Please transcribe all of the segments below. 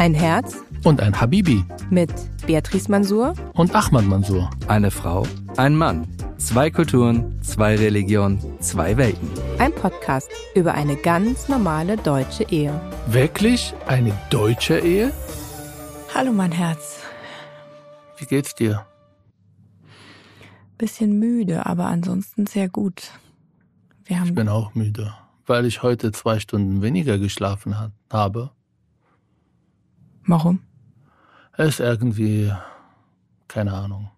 Ein Herz und ein Habibi mit Beatrice Mansour und Ahmad Mansour. Eine Frau, ein Mann. Zwei Kulturen, zwei Religionen, zwei Welten. Ein Podcast über eine ganz normale deutsche Ehe. Wirklich eine deutsche Ehe? Hallo mein Herz. Wie geht's dir? Bisschen müde, aber ansonsten sehr gut. Wir haben ich bin auch müde, weil ich heute zwei Stunden weniger geschlafen habe. Warum? Es ist irgendwie, keine Ahnung.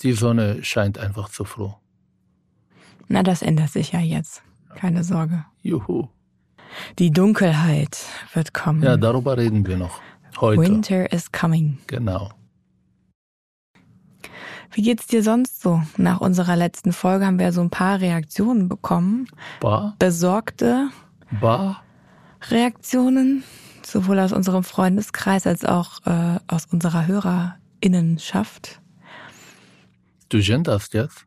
Die Sonne scheint einfach zu froh. Na, das ändert sich ja jetzt. Keine Sorge. Juhu. Die Dunkelheit wird kommen. Ja, darüber reden wir noch. Heute. Winter is coming. Genau. Wie geht's dir sonst so? Nach unserer letzten Folge haben wir so ein paar Reaktionen bekommen. Bar? Besorgte Bar? Reaktionen, sowohl aus unserem Freundeskreis als auch äh, aus unserer Hörerinnenschaft. Du genderst jetzt?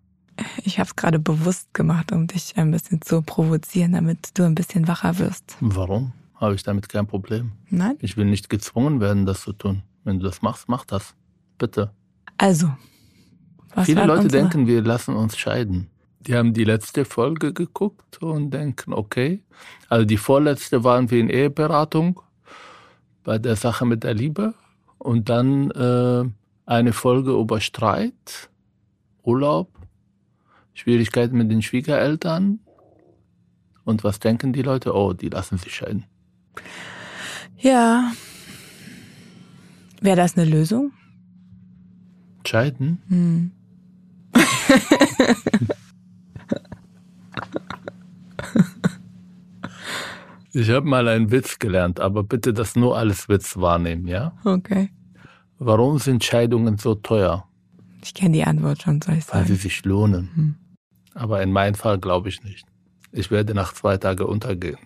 Ich habe es gerade bewusst gemacht, um dich ein bisschen zu provozieren, damit du ein bisschen wacher wirst. Warum? Habe ich damit kein Problem. Nein? Ich will nicht gezwungen werden, das zu tun. Wenn du das machst, mach das. Bitte. Also. Viele Leute unsere... denken, wir lassen uns scheiden. Die haben die letzte Folge geguckt und denken, okay. Also die vorletzte waren wir in Eheberatung bei der Sache mit der Liebe. Und dann äh, eine Folge über Streit Urlaub, Schwierigkeiten mit den Schwiegereltern. Und was denken die Leute? Oh, die lassen sich scheiden. Ja. Wäre das eine Lösung? Scheiden? Hm. ich habe mal einen Witz gelernt, aber bitte das nur alles Witz wahrnehmen, ja? Okay. Warum sind Scheidungen so teuer? Ich kenne die Antwort schon, soll ich sagen. Weil sie sich lohnen. Hm. Aber in meinem Fall glaube ich nicht. Ich werde nach zwei Tagen untergehen.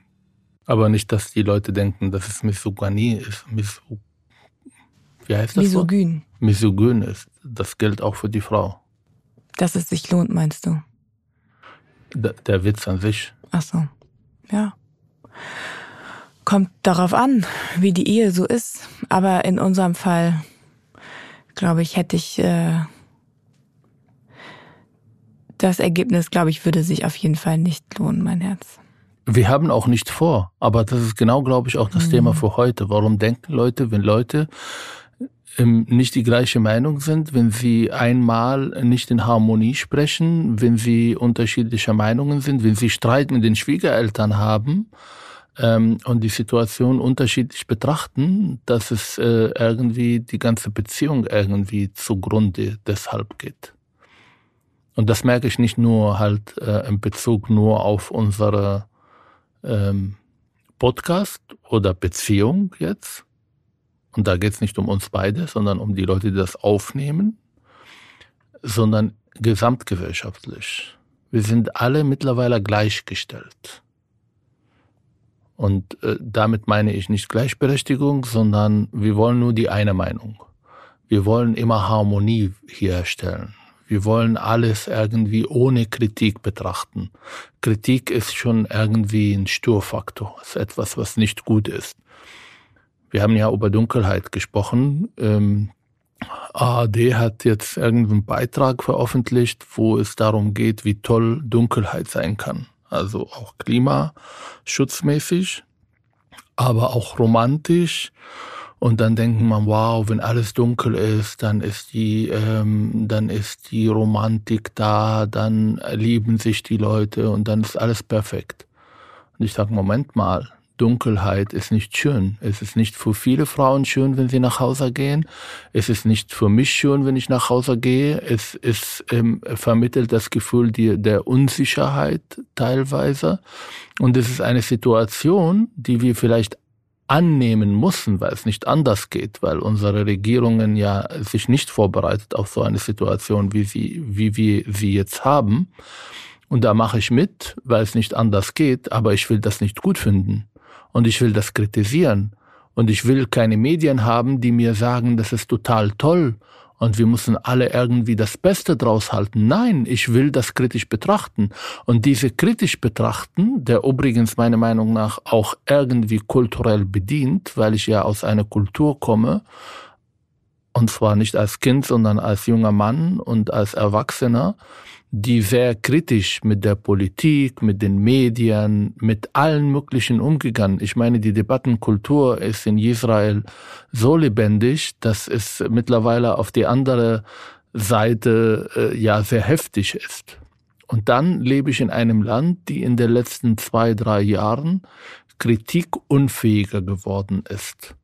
Aber nicht, dass die Leute denken, dass es Misogynie ist. Miso Wie heißt das? Misogyn. So? Misogyn ist. Das gilt auch für die Frau. Dass es sich lohnt, meinst du? D der Witz an sich. Ach so. Ja. Kommt darauf an, wie die Ehe so ist. Aber in unserem Fall, glaube ich, hätte ich äh, das Ergebnis, glaube ich, würde sich auf jeden Fall nicht lohnen, mein Herz. Wir haben auch nicht vor, aber das ist genau, glaube ich, auch das mhm. Thema für heute. Warum denken Leute, wenn Leute ähm, nicht die gleiche Meinung sind, wenn sie einmal nicht in Harmonie sprechen, wenn sie unterschiedlicher Meinungen sind, wenn sie Streit mit den Schwiegereltern haben ähm, und die Situation unterschiedlich betrachten, dass es äh, irgendwie die ganze Beziehung irgendwie zugrunde deshalb geht. Und das merke ich nicht nur halt äh, in Bezug nur auf unsere ähm, Podcast oder Beziehung jetzt. Und da geht es nicht um uns beide, sondern um die Leute, die das aufnehmen, sondern gesamtgesellschaftlich. Wir sind alle mittlerweile gleichgestellt. Und äh, damit meine ich nicht Gleichberechtigung, sondern wir wollen nur die eine Meinung. Wir wollen immer Harmonie herstellen. Wir wollen alles irgendwie ohne Kritik betrachten. Kritik ist schon irgendwie ein Störfaktor, ist etwas, was nicht gut ist. Wir haben ja über Dunkelheit gesprochen. Ähm, ARD hat jetzt irgendeinen Beitrag veröffentlicht, wo es darum geht, wie toll Dunkelheit sein kann. Also auch klimaschutzmäßig, aber auch romantisch und dann denkt man, wow, wenn alles dunkel ist, dann ist die, ähm, dann ist die Romantik da, dann lieben sich die Leute und dann ist alles perfekt. Und ich sage, Moment mal, Dunkelheit ist nicht schön. Es ist nicht für viele Frauen schön, wenn sie nach Hause gehen. Es ist nicht für mich schön, wenn ich nach Hause gehe. Es, es ähm, vermittelt das Gefühl die, der Unsicherheit teilweise. Und es ist eine Situation, die wir vielleicht annehmen müssen, weil es nicht anders geht, weil unsere Regierungen ja sich nicht vorbereitet auf so eine Situation, wie sie, wie wir sie jetzt haben. Und da mache ich mit, weil es nicht anders geht, aber ich will das nicht gut finden. Und ich will das kritisieren. Und ich will keine Medien haben, die mir sagen, das ist total toll und wir müssen alle irgendwie das Beste draus halten. Nein, ich will das kritisch betrachten. Und diese kritisch betrachten, der übrigens meiner Meinung nach auch irgendwie kulturell bedient, weil ich ja aus einer Kultur komme, und zwar nicht als Kind, sondern als junger Mann und als Erwachsener, die sehr kritisch mit der Politik, mit den Medien, mit allen möglichen umgegangen. Ich meine, die Debattenkultur ist in Israel so lebendig, dass es mittlerweile auf die andere Seite äh, ja sehr heftig ist. Und dann lebe ich in einem Land, die in den letzten zwei, drei Jahren kritikunfähiger geworden ist.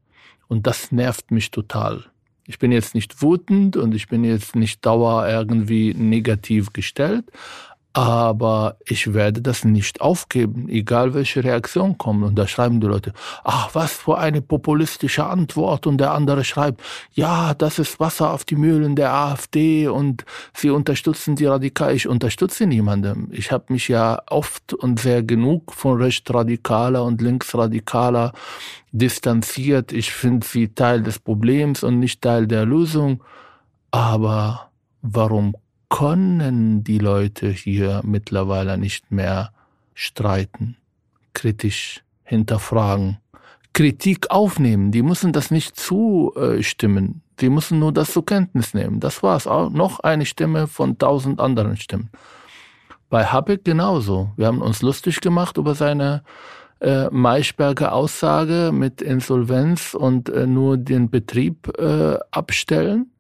Und das nervt mich total. Ich bin jetzt nicht wütend und ich bin jetzt nicht dauer irgendwie negativ gestellt, aber ich werde das nicht aufgeben, egal welche Reaktion kommt. Und da schreiben die Leute, ach, was für eine populistische Antwort. Und der andere schreibt, ja, das ist Wasser auf die Mühlen der AfD und sie unterstützen die Radikal. Ich unterstütze niemanden. Ich habe mich ja oft und sehr genug von rechtsradikaler und linksradikaler distanziert. Ich finde sie Teil des Problems und nicht Teil der Lösung. Aber warum können die Leute hier mittlerweile nicht mehr streiten, kritisch hinterfragen, Kritik aufnehmen. Die müssen das nicht zustimmen. Die müssen nur das zur Kenntnis nehmen. Das war's. Auch noch eine Stimme von tausend anderen Stimmen. Bei Habeck genauso. Wir haben uns lustig gemacht über seine äh, Maischberger Aussage mit Insolvenz und äh, nur den Betrieb äh, abstellen.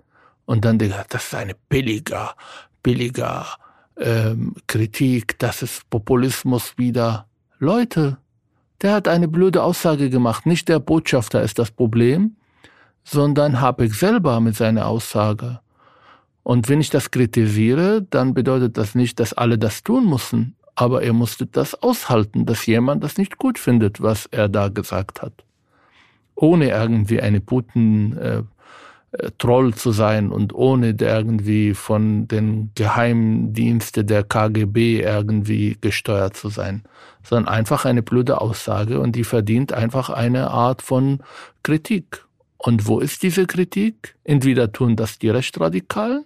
Und dann gesagt, das ist eine billiger, billiger ähm, Kritik, das ist Populismus wieder. Leute, der hat eine blöde Aussage gemacht. Nicht der Botschafter ist das Problem, sondern Habeck selber mit seiner Aussage. Und wenn ich das kritisiere, dann bedeutet das nicht, dass alle das tun müssen. Aber er musste das aushalten, dass jemand das nicht gut findet, was er da gesagt hat. Ohne irgendwie eine Putin, äh, Troll zu sein und ohne irgendwie von den Geheimdiensten der KGB irgendwie gesteuert zu sein, sondern einfach eine blöde Aussage und die verdient einfach eine Art von Kritik. Und wo ist diese Kritik? Entweder tun das die Rechtsradikalen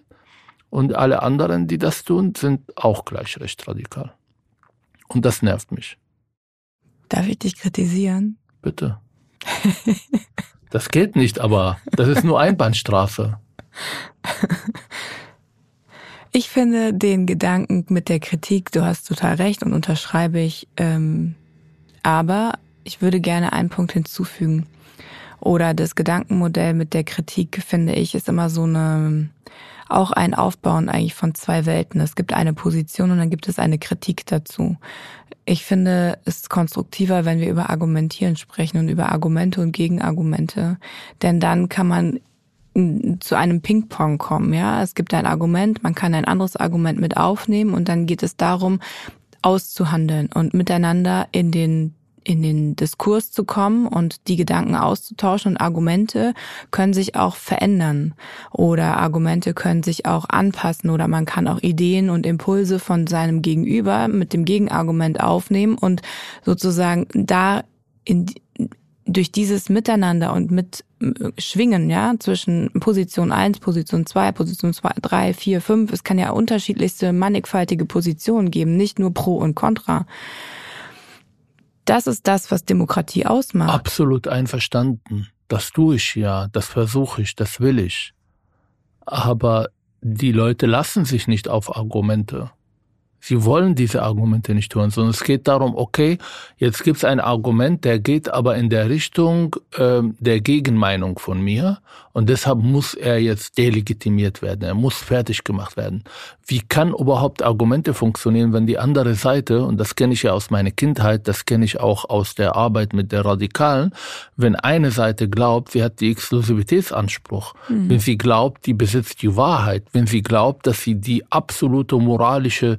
und alle anderen, die das tun, sind auch gleich rechtsradikal. Und das nervt mich. Darf ich dich kritisieren? Bitte. Das geht nicht, aber das ist nur Einbahnstraße. Ich finde den Gedanken mit der Kritik, du hast total recht und unterschreibe ich. Ähm, aber ich würde gerne einen Punkt hinzufügen. Oder das Gedankenmodell mit der Kritik, finde ich, ist immer so eine, auch ein Aufbauen eigentlich von zwei Welten. Es gibt eine Position und dann gibt es eine Kritik dazu. Ich finde es konstruktiver, wenn wir über Argumentieren sprechen und über Argumente und Gegenargumente. Denn dann kann man zu einem Ping-Pong kommen, ja. Es gibt ein Argument, man kann ein anderes Argument mit aufnehmen und dann geht es darum, auszuhandeln und miteinander in den in den Diskurs zu kommen und die Gedanken auszutauschen und Argumente können sich auch verändern oder Argumente können sich auch anpassen oder man kann auch Ideen und Impulse von seinem Gegenüber mit dem Gegenargument aufnehmen und sozusagen da in, durch dieses Miteinander und mit äh, Schwingen, ja, zwischen Position 1, Position 2, Position 2, 3, 4, 5, es kann ja unterschiedlichste, mannigfaltige Positionen geben, nicht nur Pro und Contra das ist das, was Demokratie ausmacht. Absolut einverstanden. Das tue ich ja, das versuche ich, das will ich. Aber die Leute lassen sich nicht auf Argumente. Sie wollen diese Argumente nicht hören, sondern es geht darum, okay, jetzt gibt es ein Argument, der geht aber in der Richtung äh, der Gegenmeinung von mir und deshalb muss er jetzt delegitimiert werden, er muss fertig gemacht werden. Wie kann überhaupt Argumente funktionieren, wenn die andere Seite, und das kenne ich ja aus meiner Kindheit, das kenne ich auch aus der Arbeit mit der Radikalen, wenn eine Seite glaubt, sie hat die Exklusivitätsanspruch, mhm. wenn sie glaubt, die besitzt die Wahrheit, wenn sie glaubt, dass sie die absolute moralische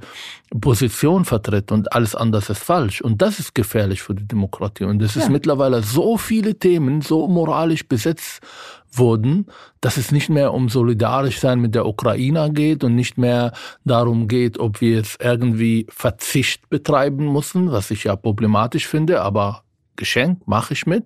Position vertritt und alles anders ist falsch. Und das ist gefährlich für die Demokratie. Und es ja. ist mittlerweile so viele Themen so moralisch besetzt wurden, dass es nicht mehr um solidarisch sein mit der Ukraine geht und nicht mehr darum geht, ob wir jetzt irgendwie Verzicht betreiben müssen, was ich ja problematisch finde, aber Geschenk, mache ich mit,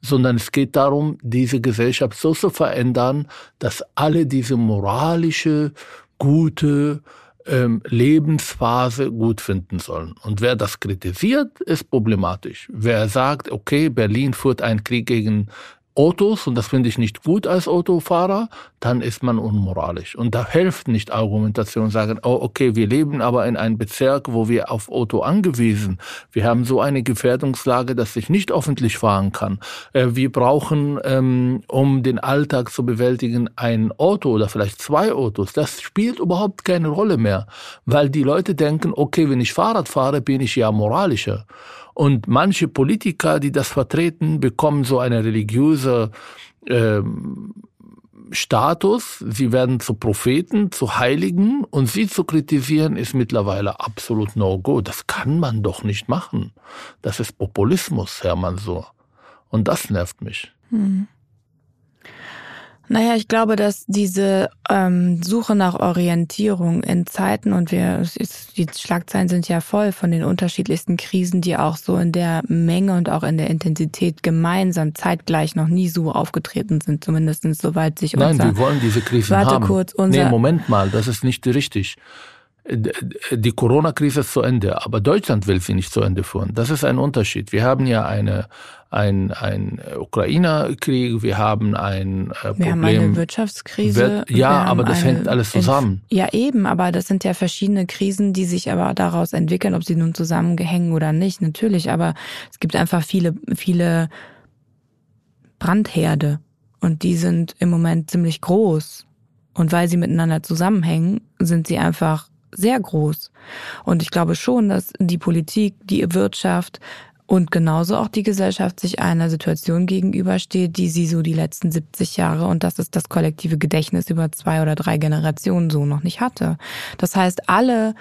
sondern es geht darum, diese Gesellschaft so zu verändern, dass alle diese moralische, gute ähm, Lebensphase gut finden sollen. Und wer das kritisiert, ist problematisch. Wer sagt, okay, Berlin führt einen Krieg gegen Autos und das finde ich nicht gut als Autofahrer, dann ist man unmoralisch. Und da hilft nicht Argumentation, sagen, oh, okay, wir leben aber in einem Bezirk, wo wir auf Auto angewiesen. Wir haben so eine Gefährdungslage, dass ich nicht öffentlich fahren kann. Äh, wir brauchen, ähm, um den Alltag zu bewältigen, ein Auto oder vielleicht zwei Autos. Das spielt überhaupt keine Rolle mehr, weil die Leute denken, okay, wenn ich Fahrrad fahre, bin ich ja moralischer. Und manche Politiker, die das vertreten, bekommen so eine religiöse ähm, Status. Sie werden zu Propheten, zu Heiligen und sie zu kritisieren ist mittlerweile absolut no-go. Das kann man doch nicht machen. Das ist Populismus, Hermann so. Und das nervt mich. Hm. Naja, ich glaube, dass diese ähm, Suche nach Orientierung in Zeiten und wir, die Schlagzeilen sind ja voll von den unterschiedlichsten Krisen, die auch so in der Menge und auch in der Intensität gemeinsam zeitgleich noch nie so aufgetreten sind, zumindest soweit sich unser... Nein, wir wollen diese Krisen warte haben. Kurz, unser, nee, Moment mal, das ist nicht richtig die Corona-Krise ist zu Ende, aber Deutschland will sie nicht zu Ende führen. Das ist ein Unterschied. Wir haben ja eine, ein, ein Ukrainer-Krieg, wir haben ein äh, Problem. Wir haben eine Wirtschaftskrise. ja, aber das hängt alles zusammen. ja, eben, aber das sind ja verschiedene Krisen, die sich aber daraus entwickeln, ob sie nun zusammenhängen oder nicht, natürlich. Aber es gibt einfach viele, viele Brandherde und die sind im Moment ziemlich groß. Und weil sie miteinander zusammenhängen, sind sie einfach sehr groß. Und ich glaube schon, dass die Politik, die Wirtschaft und genauso auch die Gesellschaft sich einer Situation gegenübersteht, die sie so die letzten 70 Jahre und das ist das kollektive Gedächtnis über zwei oder drei Generationen so noch nicht hatte. Das heißt, alle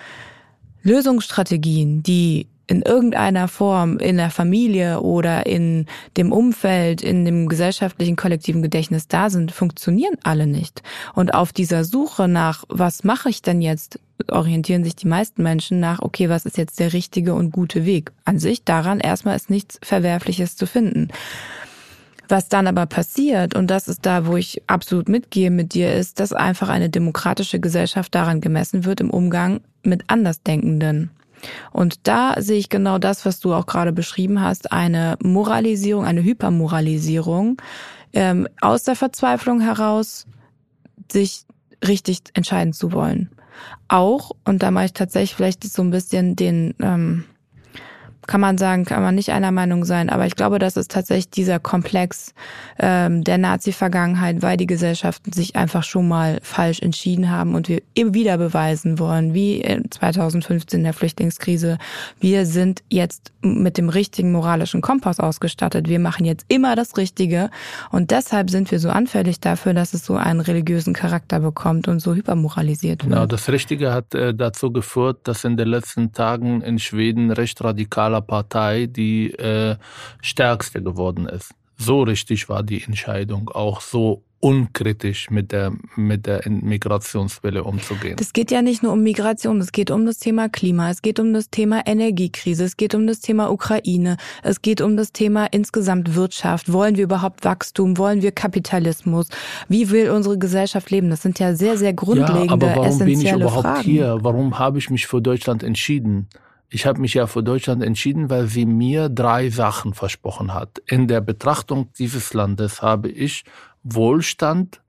Lösungsstrategien, die in irgendeiner Form in der Familie oder in dem Umfeld, in dem gesellschaftlichen kollektiven Gedächtnis da sind, funktionieren alle nicht. Und auf dieser Suche nach, was mache ich denn jetzt, orientieren sich die meisten Menschen nach, okay, was ist jetzt der richtige und gute Weg? An sich daran erstmal ist nichts Verwerfliches zu finden. Was dann aber passiert, und das ist da, wo ich absolut mitgehe mit dir, ist, dass einfach eine demokratische Gesellschaft daran gemessen wird im Umgang mit Andersdenkenden. Und da sehe ich genau das, was du auch gerade beschrieben hast, eine Moralisierung, eine Hypermoralisierung ähm, aus der Verzweiflung heraus, sich richtig entscheiden zu wollen. Auch, und da mache ich tatsächlich vielleicht so ein bisschen den, ähm, kann man sagen, kann man nicht einer Meinung sein. Aber ich glaube, das ist tatsächlich dieser Komplex ähm, der Nazi-Vergangenheit, weil die Gesellschaften sich einfach schon mal falsch entschieden haben und wir immer wieder beweisen wollen, wie 2015 in der Flüchtlingskrise, wir sind jetzt mit dem richtigen moralischen Kompass ausgestattet. Wir machen jetzt immer das Richtige und deshalb sind wir so anfällig dafür, dass es so einen religiösen Charakter bekommt und so hypermoralisiert wird. Genau, das Richtige hat äh, dazu geführt, dass in den letzten Tagen in Schweden recht radikaler Partei die äh, stärkste geworden ist. So richtig war die Entscheidung auch so unkritisch mit der, mit der Migrationswelle umzugehen. Es geht ja nicht nur um Migration, es geht um das Thema Klima, es geht um das Thema Energiekrise, es geht um das Thema Ukraine, es geht um das Thema insgesamt Wirtschaft. Wollen wir überhaupt Wachstum? Wollen wir Kapitalismus? Wie will unsere Gesellschaft leben? Das sind ja sehr, sehr grundlegende, ja, aber warum bin ich überhaupt Fragen. hier? Warum habe ich mich für Deutschland entschieden? Ich habe mich ja für Deutschland entschieden, weil sie mir drei Sachen versprochen hat. In der Betrachtung dieses Landes habe ich Wohlstand,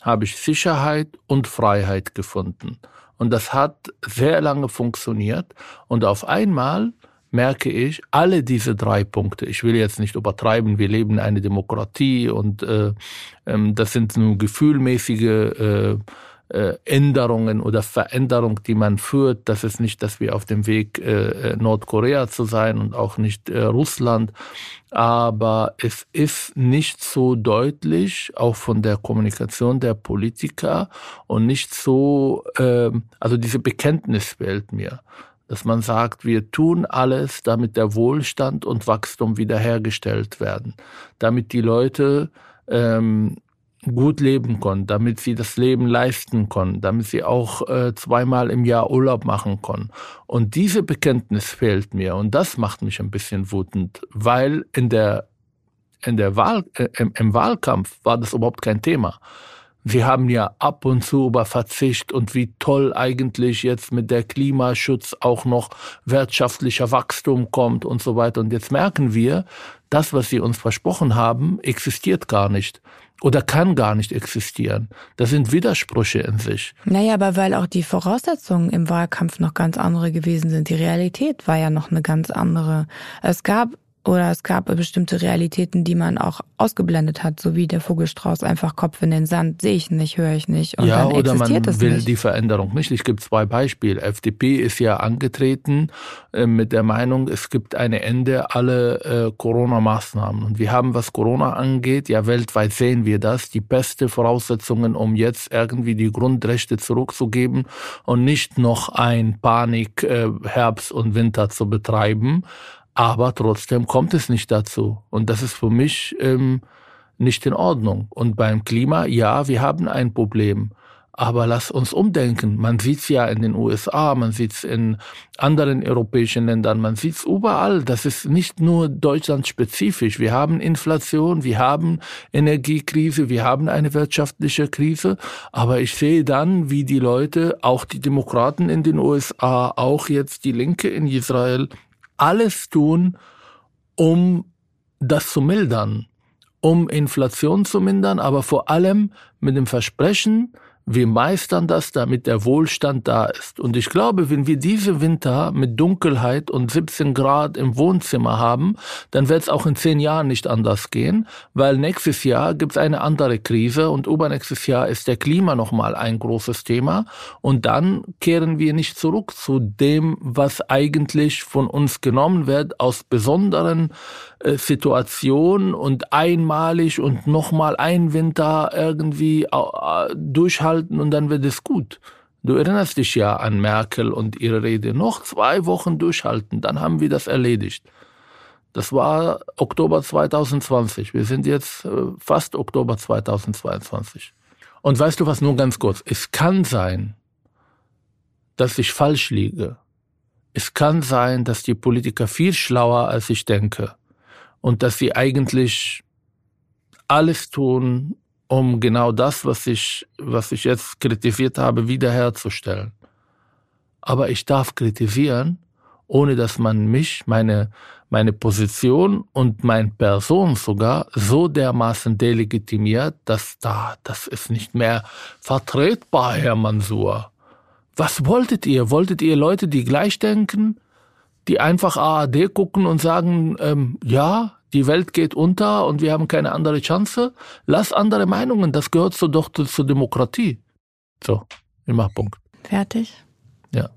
habe ich Sicherheit und Freiheit gefunden. Und das hat sehr lange funktioniert. Und auf einmal merke ich, alle diese drei Punkte, ich will jetzt nicht übertreiben, wir leben eine Demokratie und äh, äh, das sind nur gefühlmäßige äh, Änderungen oder Veränderung, die man führt. Das ist nicht, dass wir auf dem Weg äh, Nordkorea zu sein und auch nicht äh, Russland. Aber es ist nicht so deutlich, auch von der Kommunikation der Politiker und nicht so, äh, also diese Bekenntnis fehlt mir dass man sagt, wir tun alles, damit der Wohlstand und Wachstum wiederhergestellt werden, damit die Leute ähm, gut leben können, damit sie das Leben leisten können, damit sie auch äh, zweimal im Jahr Urlaub machen können. Und diese Bekenntnis fehlt mir und das macht mich ein bisschen wütend, weil in der in der Wahl äh, im, im Wahlkampf war das überhaupt kein Thema. Wir haben ja ab und zu über Verzicht und wie toll eigentlich jetzt mit der Klimaschutz auch noch wirtschaftlicher Wachstum kommt und so weiter. Und jetzt merken wir, das, was sie uns versprochen haben, existiert gar nicht oder kann gar nicht existieren. Das sind Widersprüche in sich. Naja, aber weil auch die Voraussetzungen im Wahlkampf noch ganz andere gewesen sind. Die Realität war ja noch eine ganz andere. Es gab oder es gab bestimmte Realitäten, die man auch ausgeblendet hat, so wie der Vogelstrauß einfach Kopf in den Sand, sehe ich nicht, höre ich nicht. Und ja, dann oder man will nicht. die Veränderung nicht. Ich gebe zwei Beispiele. FDP ist ja angetreten äh, mit der Meinung, es gibt ein Ende alle äh, Corona-Maßnahmen. Und wir haben, was Corona angeht, ja weltweit sehen wir das, die beste Voraussetzungen, um jetzt irgendwie die Grundrechte zurückzugeben und nicht noch ein Panik äh, Herbst und Winter zu betreiben. Aber trotzdem kommt es nicht dazu. Und das ist für mich ähm, nicht in Ordnung. Und beim Klima, ja, wir haben ein Problem. Aber lass uns umdenken. Man sieht es ja in den USA, man sieht es in anderen europäischen Ländern, man sieht es überall. Das ist nicht nur deutschlandspezifisch. Wir haben Inflation, wir haben Energiekrise, wir haben eine wirtschaftliche Krise. Aber ich sehe dann, wie die Leute, auch die Demokraten in den USA, auch jetzt die Linke in Israel, alles tun, um das zu mildern, um Inflation zu mindern, aber vor allem mit dem Versprechen, wir meistern das, damit der Wohlstand da ist. Und ich glaube, wenn wir diese Winter mit Dunkelheit und 17 Grad im Wohnzimmer haben, dann wird es auch in zehn Jahren nicht anders gehen, weil nächstes Jahr gibt es eine andere Krise und übernächstes Jahr ist der Klima nochmal ein großes Thema. Und dann kehren wir nicht zurück zu dem, was eigentlich von uns genommen wird aus besonderen äh, Situationen und einmalig und nochmal ein Winter irgendwie durchhalten halten und dann wird es gut. Du erinnerst dich ja an Merkel und ihre Rede. Noch zwei Wochen durchhalten, dann haben wir das erledigt. Das war Oktober 2020. Wir sind jetzt äh, fast Oktober 2022. Und weißt du was, nur ganz kurz. Es kann sein, dass ich falsch liege. Es kann sein, dass die Politiker viel schlauer als ich denke und dass sie eigentlich alles tun, um genau das, was ich, was ich jetzt kritisiert habe, wiederherzustellen. Aber ich darf kritisieren, ohne dass man mich, meine, meine Position und meine Person sogar so dermaßen delegitimiert, dass da, das ist nicht mehr vertretbar, Herr Mansur. Was wolltet ihr? Wolltet ihr Leute, die gleich denken, die einfach ARD gucken und sagen, ähm, ja, die Welt geht unter und wir haben keine andere Chance. Lass andere Meinungen, das gehört so doch zur Demokratie. So, ich mach Punkt. Fertig? Ja.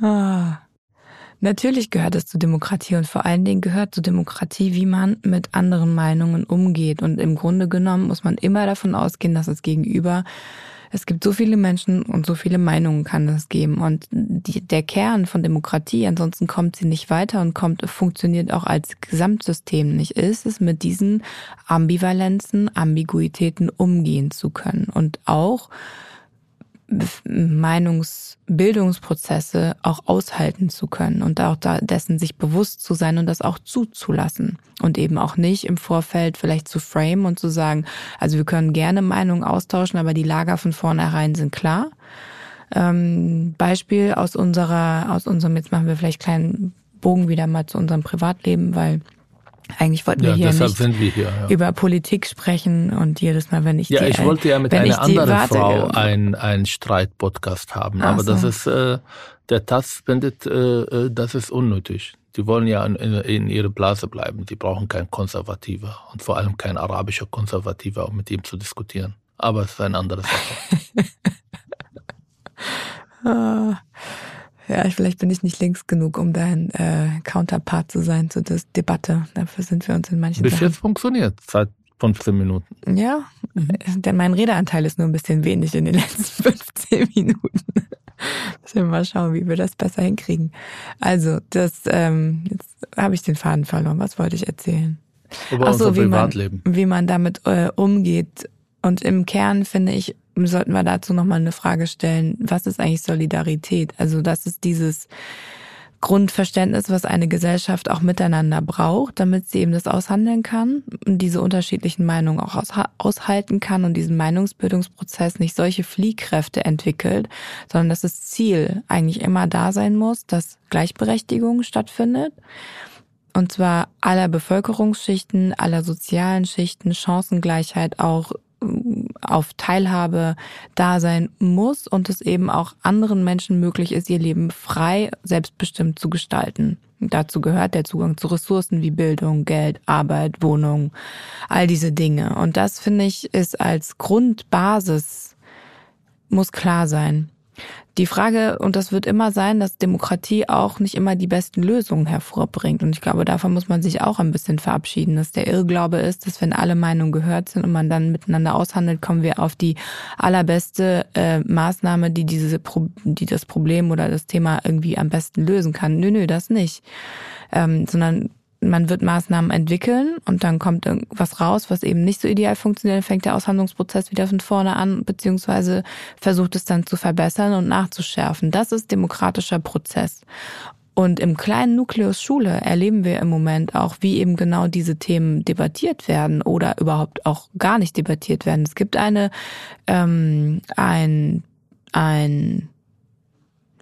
ah. Natürlich gehört es zur Demokratie und vor allen Dingen gehört zur Demokratie, wie man mit anderen Meinungen umgeht. Und im Grunde genommen muss man immer davon ausgehen, dass das Gegenüber es gibt so viele Menschen und so viele Meinungen kann es geben. Und die, der Kern von Demokratie, ansonsten kommt sie nicht weiter und kommt, funktioniert auch als Gesamtsystem nicht, ist es mit diesen Ambivalenzen, Ambiguitäten umgehen zu können und auch Meinungsbildungsprozesse auch aushalten zu können und auch da dessen sich bewusst zu sein und das auch zuzulassen und eben auch nicht im Vorfeld vielleicht zu frame und zu sagen, also wir können gerne Meinungen austauschen, aber die Lager von vornherein sind klar. Ähm, Beispiel aus unserer, aus unserem, jetzt machen wir vielleicht kleinen Bogen wieder mal zu unserem Privatleben, weil eigentlich wollten wir hier nicht wir hier, ja. über Politik sprechen und jedes Mal, wenn ich ja, die, ich wollte ja mit einer anderen Frau einen ein Streitpodcast haben, aber so. das ist äh, der Taz findet, äh, äh, das ist unnötig. Die wollen ja in, in ihre Blase bleiben. Die brauchen keinen Konservativer und vor allem kein arabischer Konservativer, um mit ihm zu diskutieren. Aber es ist eine andere Sache. Ja, vielleicht bin ich nicht links genug, um dein äh, Counterpart zu sein zu der Debatte. Dafür sind wir uns in manchen Bis Sachen. jetzt funktioniert, seit 15 Minuten. Ja, mhm. denn mein Redeanteil ist nur ein bisschen wenig in den letzten 15 Minuten. Müssen wir mal schauen, wie wir das besser hinkriegen. Also, das, ähm, jetzt habe ich den Faden verloren. Was wollte ich erzählen? Über Ach so, unser wie man, Privatleben. wie man damit äh, umgeht. Und im Kern finde ich, sollten wir dazu nochmal eine Frage stellen, was ist eigentlich Solidarität? Also das ist dieses Grundverständnis, was eine Gesellschaft auch miteinander braucht, damit sie eben das aushandeln kann und diese unterschiedlichen Meinungen auch aushalten kann und diesen Meinungsbildungsprozess nicht solche Fliehkräfte entwickelt, sondern dass das Ziel eigentlich immer da sein muss, dass Gleichberechtigung stattfindet. Und zwar aller Bevölkerungsschichten, aller sozialen Schichten, Chancengleichheit auch auf Teilhabe da sein muss und es eben auch anderen Menschen möglich ist, ihr Leben frei, selbstbestimmt zu gestalten. Dazu gehört der Zugang zu Ressourcen wie Bildung, Geld, Arbeit, Wohnung, all diese Dinge. Und das finde ich ist als Grundbasis muss klar sein. Die Frage, und das wird immer sein, dass Demokratie auch nicht immer die besten Lösungen hervorbringt. Und ich glaube, davon muss man sich auch ein bisschen verabschieden, dass der Irrglaube ist, dass wenn alle Meinungen gehört sind und man dann miteinander aushandelt, kommen wir auf die allerbeste äh, Maßnahme, die diese, die das Problem oder das Thema irgendwie am besten lösen kann. Nö, nö, das nicht. Ähm, sondern man wird Maßnahmen entwickeln und dann kommt irgendwas raus, was eben nicht so ideal funktioniert, dann fängt der Aushandlungsprozess wieder von vorne an, beziehungsweise versucht es dann zu verbessern und nachzuschärfen. Das ist demokratischer Prozess. Und im kleinen Nukleus Schule erleben wir im Moment auch, wie eben genau diese Themen debattiert werden oder überhaupt auch gar nicht debattiert werden. Es gibt eine, ähm, ein, ein,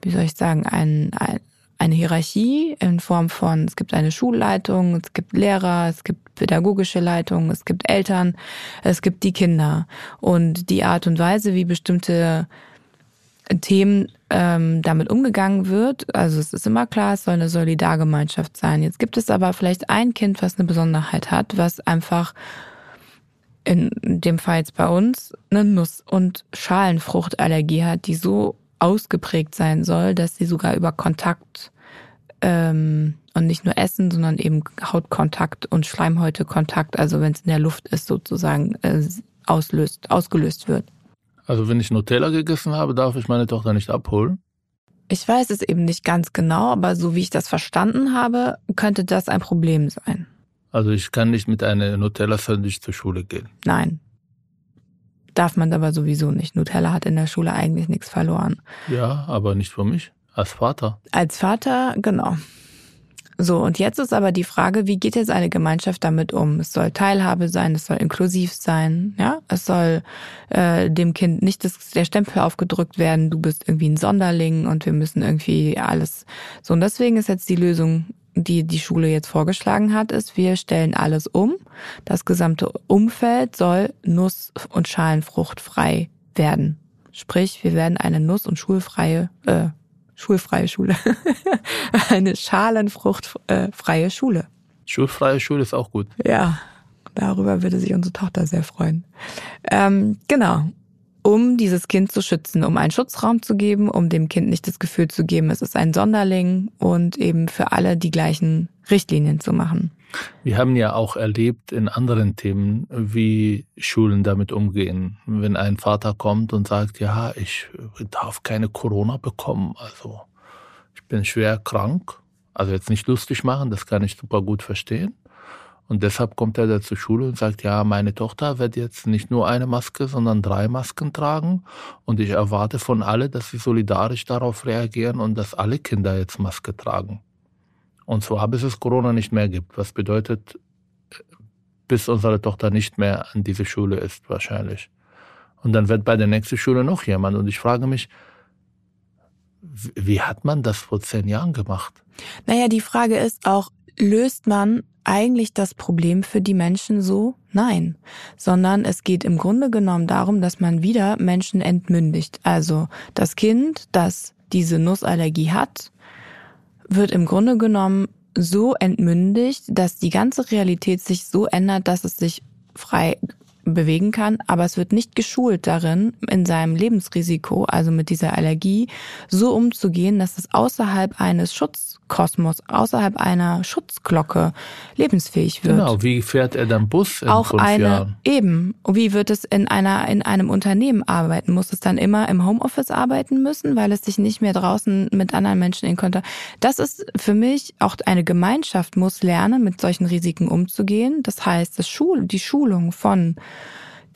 wie soll ich sagen, ein, ein, eine Hierarchie in Form von, es gibt eine Schulleitung, es gibt Lehrer, es gibt pädagogische Leitung, es gibt Eltern, es gibt die Kinder. Und die Art und Weise, wie bestimmte Themen ähm, damit umgegangen wird, also es ist immer klar, es soll eine Solidargemeinschaft sein. Jetzt gibt es aber vielleicht ein Kind, was eine Besonderheit hat, was einfach in dem Fall jetzt bei uns eine Nuss- und Schalenfruchtallergie hat, die so ausgeprägt sein soll, dass sie sogar über Kontakt ähm, und nicht nur Essen, sondern eben Hautkontakt und Schleimhäutekontakt, also wenn es in der Luft ist, sozusagen äh, auslöst, ausgelöst wird. Also wenn ich Nutella gegessen habe, darf ich meine Tochter nicht abholen? Ich weiß es eben nicht ganz genau, aber so wie ich das verstanden habe, könnte das ein Problem sein. Also ich kann nicht mit einer Nutella-Sandwich zur Schule gehen. Nein. Darf man aber sowieso nicht. Nutella hat in der Schule eigentlich nichts verloren. Ja, aber nicht für mich. Als Vater. Als Vater, genau. So, und jetzt ist aber die Frage, wie geht jetzt eine Gemeinschaft damit um? Es soll Teilhabe sein, es soll inklusiv sein, ja, es soll äh, dem Kind nicht das, der Stempel aufgedrückt werden, du bist irgendwie ein Sonderling und wir müssen irgendwie alles so. Und deswegen ist jetzt die Lösung die die Schule jetzt vorgeschlagen hat, ist, wir stellen alles um. Das gesamte Umfeld soll nuss- und schalenfruchtfrei werden. Sprich, wir werden eine nuss- und schulfreie, äh, schulfreie Schule. eine schalenfruchtfreie äh, Schule. Schulfreie Schule ist auch gut. Ja, darüber würde sich unsere Tochter sehr freuen. Ähm, genau um dieses Kind zu schützen, um einen Schutzraum zu geben, um dem Kind nicht das Gefühl zu geben, es ist ein Sonderling und eben für alle die gleichen Richtlinien zu machen. Wir haben ja auch erlebt in anderen Themen, wie Schulen damit umgehen. Wenn ein Vater kommt und sagt, ja, ich darf keine Corona bekommen, also ich bin schwer krank, also jetzt nicht lustig machen, das kann ich super gut verstehen. Und deshalb kommt er da zur Schule und sagt, ja, meine Tochter wird jetzt nicht nur eine Maske, sondern drei Masken tragen. Und ich erwarte von alle, dass sie solidarisch darauf reagieren und dass alle Kinder jetzt Maske tragen. Und zwar bis es Corona nicht mehr gibt. Was bedeutet, bis unsere Tochter nicht mehr an diese Schule ist, wahrscheinlich. Und dann wird bei der nächsten Schule noch jemand. Und ich frage mich, wie hat man das vor zehn Jahren gemacht? Naja, die Frage ist auch, löst man eigentlich das Problem für die Menschen so? Nein, sondern es geht im Grunde genommen darum, dass man wieder Menschen entmündigt. Also das Kind, das diese Nussallergie hat, wird im Grunde genommen so entmündigt, dass die ganze Realität sich so ändert, dass es sich frei bewegen kann, aber es wird nicht geschult darin, in seinem Lebensrisiko, also mit dieser Allergie, so umzugehen, dass es außerhalb eines Schutzkosmos, außerhalb einer Schutzglocke lebensfähig wird. Genau, wie fährt er dann Bus in Auch fünf eine, Jahren? eben, wie wird es in einer, in einem Unternehmen arbeiten? Muss es dann immer im Homeoffice arbeiten müssen, weil es sich nicht mehr draußen mit anderen Menschen in Kontakt? Das ist für mich auch eine Gemeinschaft muss lernen, mit solchen Risiken umzugehen. Das heißt, das Schul, die Schulung von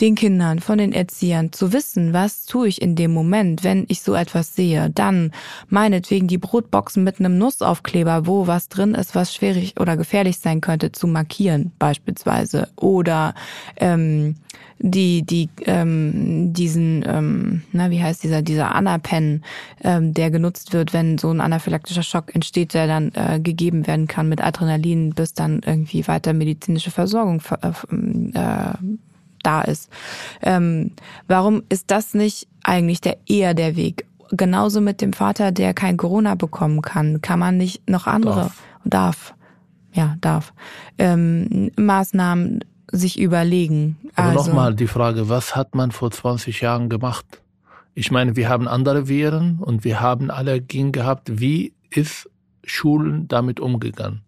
den Kindern, von den Erziehern zu wissen, was tue ich in dem Moment, wenn ich so etwas sehe. Dann meinetwegen die Brotboxen mit einem Nussaufkleber, wo was drin ist, was schwierig oder gefährlich sein könnte, zu markieren beispielsweise. Oder ähm, die, die, ähm, diesen, ähm, na, wie heißt dieser, dieser Anapen, ähm, der genutzt wird, wenn so ein anaphylaktischer Schock entsteht, der dann äh, gegeben werden kann mit Adrenalin, bis dann irgendwie weiter medizinische Versorgung äh, äh, da ist. Ähm, warum ist das nicht eigentlich der eher der Weg? Genauso mit dem Vater, der kein Corona bekommen kann, kann man nicht noch andere Darf. darf, ja darf ähm, Maßnahmen sich überlegen. Aber also, nochmal die Frage, was hat man vor 20 Jahren gemacht? Ich meine, wir haben andere Viren und wir haben Allergien gehabt. Wie ist Schulen damit umgegangen?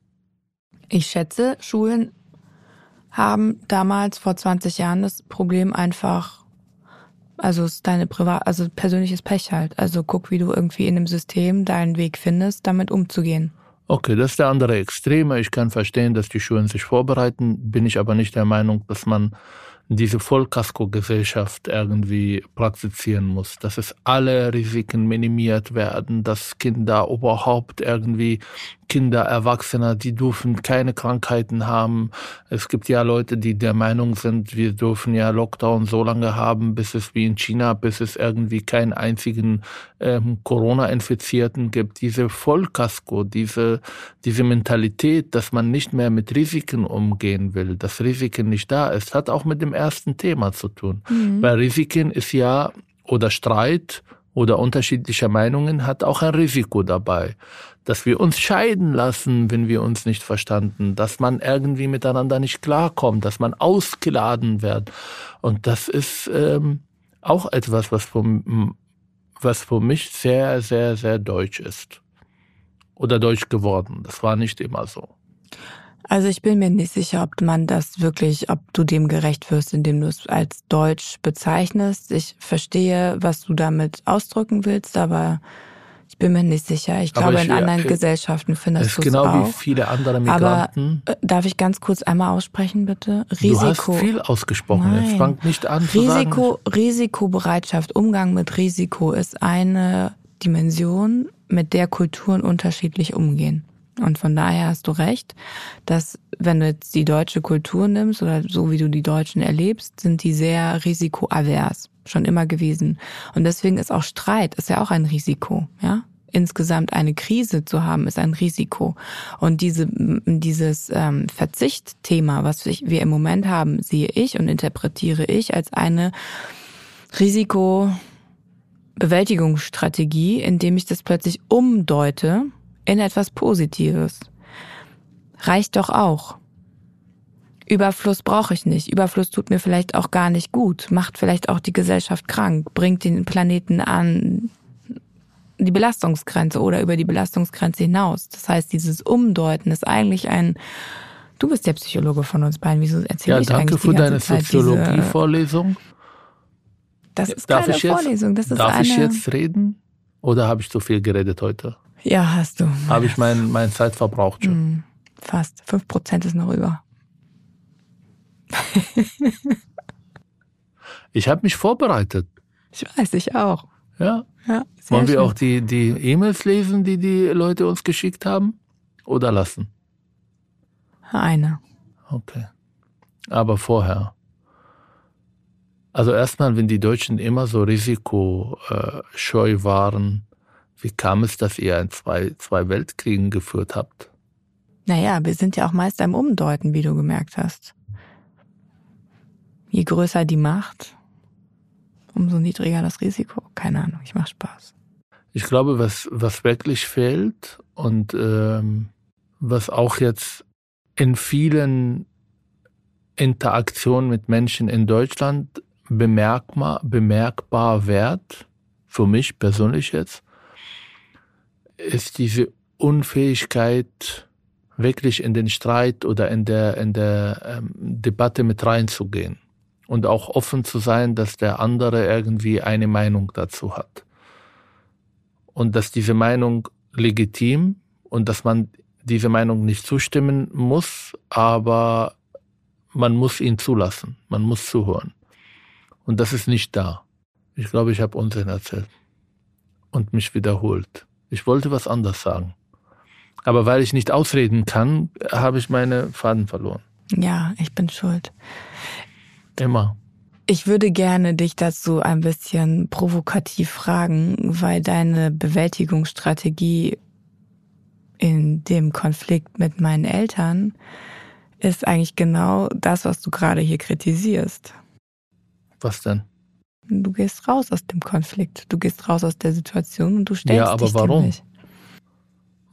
Ich schätze, Schulen haben damals vor 20 Jahren das Problem einfach, also ist deine Privat, also persönliches Pech halt. Also guck, wie du irgendwie in dem System deinen Weg findest, damit umzugehen. Okay, das ist der andere Extreme. Ich kann verstehen, dass die Schulen sich vorbereiten, bin ich aber nicht der Meinung, dass man diese Vollkasko-Gesellschaft irgendwie praktizieren muss, dass es alle Risiken minimiert werden, dass Kinder überhaupt irgendwie Kinder, Erwachsene, die dürfen keine Krankheiten haben. Es gibt ja Leute, die der Meinung sind, wir dürfen ja Lockdown so lange haben, bis es wie in China, bis es irgendwie keinen einzigen ähm, Corona-Infizierten gibt. Diese Vollkasko, diese, diese Mentalität, dass man nicht mehr mit Risiken umgehen will, dass Risiken nicht da ist, hat auch mit dem ersten Thema zu tun. Mhm. Weil Risiken ist ja, oder Streit oder unterschiedliche Meinungen hat auch ein Risiko dabei. Dass wir uns scheiden lassen, wenn wir uns nicht verstanden, dass man irgendwie miteinander nicht klarkommt, dass man ausgeladen wird. Und das ist ähm, auch etwas, was für, was für mich sehr, sehr, sehr deutsch ist. Oder deutsch geworden. Das war nicht immer so. Also ich bin mir nicht sicher, ob man das wirklich, ob du dem gerecht wirst, indem du es als Deutsch bezeichnest. Ich verstehe, was du damit ausdrücken willst, aber ich bin mir nicht sicher. Ich Aber glaube, ich- in anderen ja, Gesellschaften findest Es du es genau auch. wie viele andere aber Migranten. äh, darf ich ganz kurz einmal aussprechen, bitte? du hast Risiko. viel ausgesprochen. Nein. fang nicht an zu sagen. Risiko, Risikobereitschaft, Umgang mit Risiko ist eine Dimension, mit der Kulturen unterschiedlich umgehen. Und von daher hast du recht, dass wenn du jetzt die deutsche Kultur nimmst oder so wie du die Deutschen erlebst, sind die sehr risikoavers, schon immer gewesen. Und deswegen ist auch Streit, ist ja auch ein Risiko, ja. Insgesamt eine Krise zu haben, ist ein Risiko. Und diese, dieses ähm, Verzichtthema, was ich, wir im Moment haben, sehe ich und interpretiere ich als eine Risikobewältigungsstrategie, indem ich das plötzlich umdeute in etwas Positives. Reicht doch auch. Überfluss brauche ich nicht. Überfluss tut mir vielleicht auch gar nicht gut, macht vielleicht auch die Gesellschaft krank, bringt den Planeten an die Belastungsgrenze oder über die Belastungsgrenze hinaus. Das heißt, dieses Umdeuten ist eigentlich ein Du bist der Psychologe von uns beiden. Wieso erzähle Ja, ich danke eigentlich für die ganze deine Zeit diese, Soziologie-Vorlesung. Das ist Darf keine Vorlesung, das ist darf eine. ich jetzt reden? Oder habe ich zu viel geredet heute? Ja, hast du. Habe ich mein, meine Zeit verbraucht schon? Hm, fast. Fünf Prozent ist noch über. Ich habe mich vorbereitet. Ich weiß, ich auch. Ja. Ja, Wollen wir schön. auch die, die E-Mails lesen, die die Leute uns geschickt haben? Oder lassen? Eine. Okay. Aber vorher. Also erstmal, wenn die Deutschen immer so risikoscheu waren, wie kam es, dass ihr ein zwei, zwei Weltkriegen geführt habt? Naja, wir sind ja auch meist am Umdeuten, wie du gemerkt hast. Je größer die Macht, umso niedriger das Risiko. Keine Ahnung, ich mach Spaß. Ich glaube, was, was wirklich fehlt und ähm, was auch jetzt in vielen Interaktion mit Menschen in Deutschland bemerkbar, bemerkbar wird, für mich persönlich jetzt, ist diese Unfähigkeit, wirklich in den Streit oder in der, in der ähm, Debatte mit reinzugehen und auch offen zu sein, dass der andere irgendwie eine Meinung dazu hat. Und dass diese Meinung legitim und dass man diese Meinung nicht zustimmen muss, aber man muss ihn zulassen, man muss zuhören. Und das ist nicht da. Ich glaube, ich habe Unsinn erzählt und mich wiederholt. Ich wollte was anderes sagen. Aber weil ich nicht ausreden kann, habe ich meine Faden verloren. Ja, ich bin schuld. Immer. Ich würde gerne dich dazu ein bisschen provokativ fragen, weil deine Bewältigungsstrategie in dem Konflikt mit meinen Eltern ist eigentlich genau das, was du gerade hier kritisierst. Was denn? Du gehst raus aus dem Konflikt, du gehst raus aus der Situation und du stellst Ja, aber dich warum? Nicht.